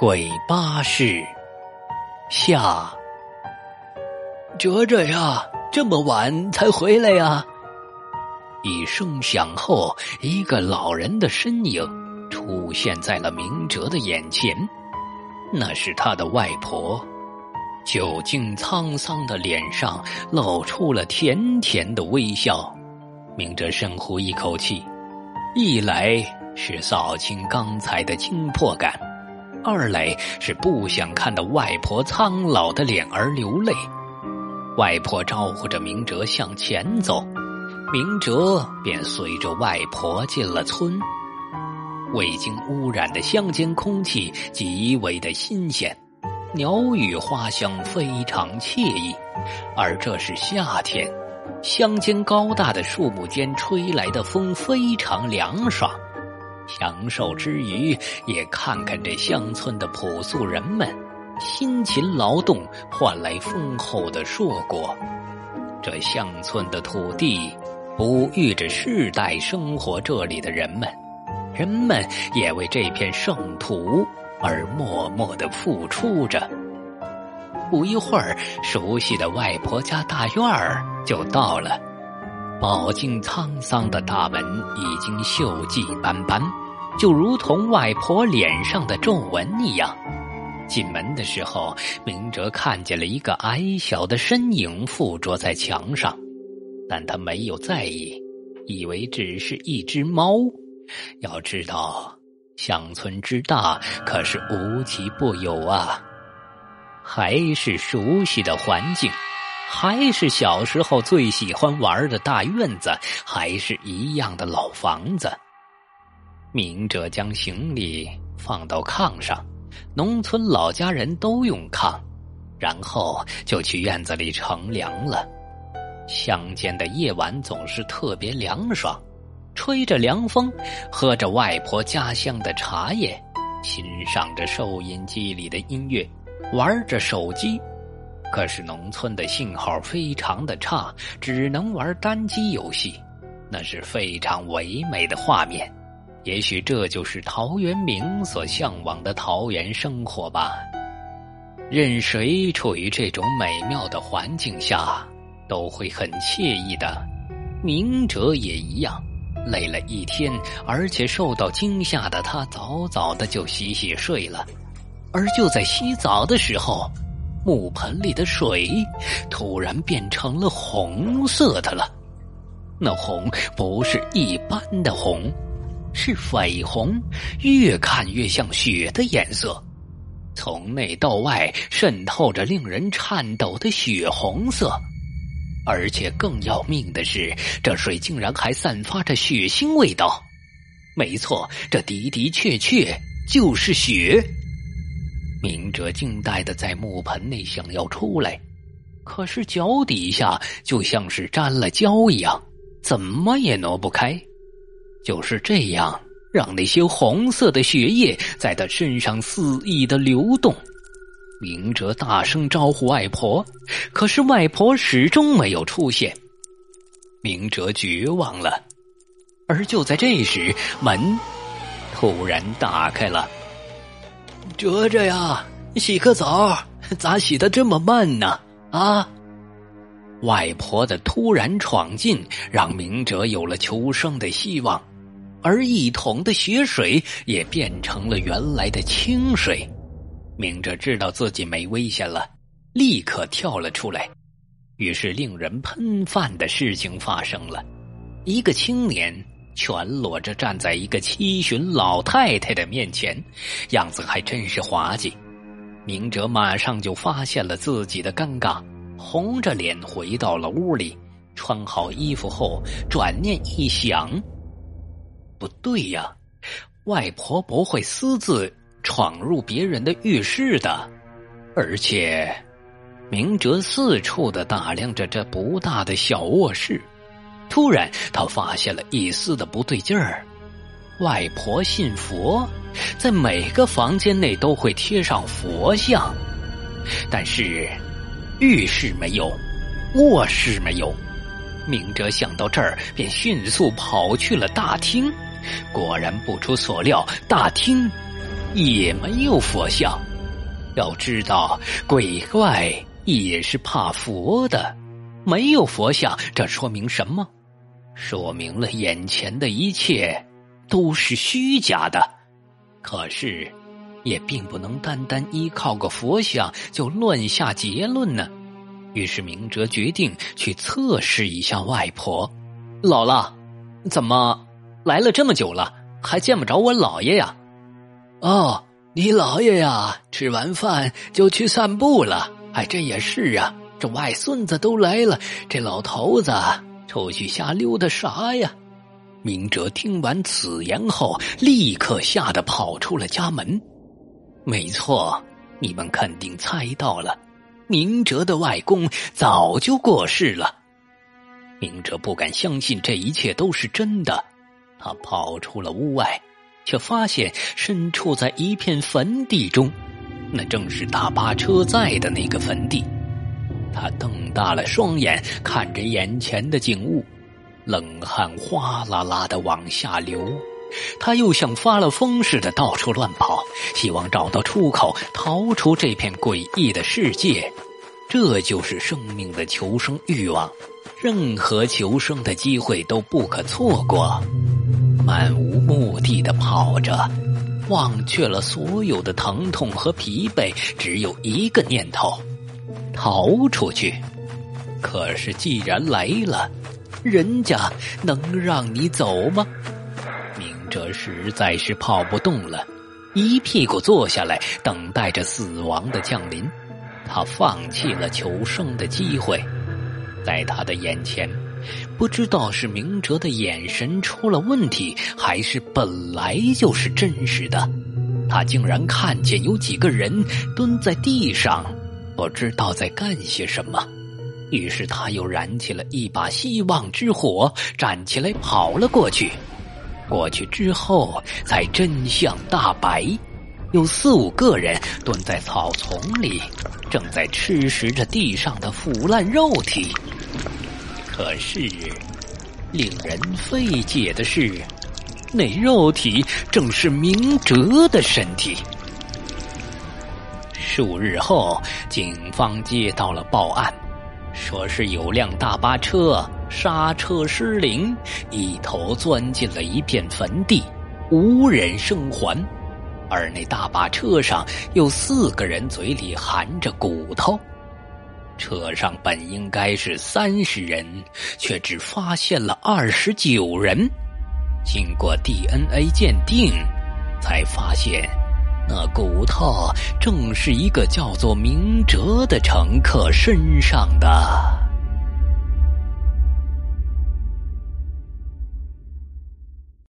鬼巴士下，哲哲呀，这么晚才回来呀？一声响后，一个老人的身影出现在了明哲的眼前，那是他的外婆。久经沧桑的脸上露出了甜甜的微笑。明哲深呼一口气，一来是扫清刚才的惊迫感，二来是不想看到外婆苍老的脸而流泪。外婆招呼着明哲向前走，明哲便随着外婆进了村。未经污染的乡间空气极为的新鲜。鸟语花香非常惬意，而这是夏天，乡间高大的树木间吹来的风非常凉爽。享受之余，也看看这乡村的朴素人们，辛勤劳动换来丰厚的硕果。这乡村的土地，哺育着世代生活这里的人们，人们也为这片圣土。而默默的付出着。不一会儿，熟悉的外婆家大院儿就到了。饱经沧桑的大门已经锈迹斑斑，就如同外婆脸上的皱纹一样。进门的时候，明哲看见了一个矮小的身影附着在墙上，但他没有在意，以为只是一只猫。要知道。乡村之大，可是无奇不有啊！还是熟悉的环境，还是小时候最喜欢玩的大院子，还是一样的老房子。明哲将行李放到炕上，农村老家人都用炕，然后就去院子里乘凉了。乡间的夜晚总是特别凉爽。吹着凉风，喝着外婆家乡的茶叶，欣赏着收音机里的音乐，玩着手机。可是农村的信号非常的差，只能玩单机游戏，那是非常唯美的画面。也许这就是陶渊明所向往的桃源生活吧。任谁处于这种美妙的环境下，都会很惬意的。明哲也一样。累了一天，而且受到惊吓的他，早早的就洗洗睡了。而就在洗澡的时候，木盆里的水突然变成了红色的了。那红不是一般的红，是绯红，越看越像血的颜色，从内到外渗透着令人颤抖的血红色。而且更要命的是，这水竟然还散发着血腥味道。没错，这的的确确就是血。明哲惊呆的在木盆内想要出来，可是脚底下就像是沾了胶一样，怎么也挪不开。就是这样，让那些红色的血液在他身上肆意的流动。明哲大声招呼外婆，可是外婆始终没有出现。明哲绝望了，而就在这时，门突然打开了。哲哲呀，洗个澡，咋洗的这么慢呢？啊！外婆的突然闯进，让明哲有了求生的希望，而一桶的血水也变成了原来的清水。明哲知道自己没危险了，立刻跳了出来。于是，令人喷饭的事情发生了：一个青年全裸着站在一个七旬老太太的面前，样子还真是滑稽。明哲马上就发现了自己的尴尬，红着脸回到了屋里，穿好衣服后，转念一想，不对呀，外婆不会私自。闯入别人的浴室的，而且，明哲四处的打量着这不大的小卧室，突然他发现了一丝的不对劲儿。外婆信佛，在每个房间内都会贴上佛像，但是浴室没有，卧室没有。明哲想到这儿，便迅速跑去了大厅。果然不出所料，大厅。也没有佛像。要知道，鬼怪也是怕佛的。没有佛像，这说明什么？说明了眼前的一切都是虚假的。可是，也并不能单单依靠个佛像就乱下结论呢。于是，明哲决定去测试一下外婆。姥姥，怎么来了这么久了，还见不着我姥爷呀？哦，你姥爷呀，吃完饭就去散步了。哎，这也是啊。这外孙子都来了，这老头子出去瞎溜达啥呀？明哲听完此言后，立刻吓得跑出了家门。没错，你们肯定猜到了，明哲的外公早就过世了。明哲不敢相信这一切都是真的，他跑出了屋外，却发现身处在一片坟地中，那正是大巴车在的那个坟地。他瞪大了双眼，看着眼前的景物，冷汗哗啦啦的往下流。他又像发了疯似的到处乱跑，希望找到出口，逃出这片诡异的世界。这就是生命的求生欲望，任何求生的机会都不可错过。漫无目的的跑着，忘却了所有的疼痛和疲惫，只有一个念头。逃出去，可是既然来了，人家能让你走吗？明哲实在是跑不动了，一屁股坐下来，等待着死亡的降临。他放弃了求生的机会，在他的眼前，不知道是明哲的眼神出了问题，还是本来就是真实的，他竟然看见有几个人蹲在地上。不知道在干些什么，于是他又燃起了一把希望之火，站起来跑了过去。过去之后，才真相大白：有四五个人蹲在草丛里，正在吃食着地上的腐烂肉体。可是，令人费解的是，那肉体正是明哲的身体。数日后，警方接到了报案，说是有辆大巴车刹车失灵，一头钻进了一片坟地，无人生还。而那大巴车上有四个人嘴里含着骨头，车上本应该是三十人，却只发现了二十九人。经过 DNA 鉴定，才发现。那骨头正是一个叫做明哲的乘客身上的。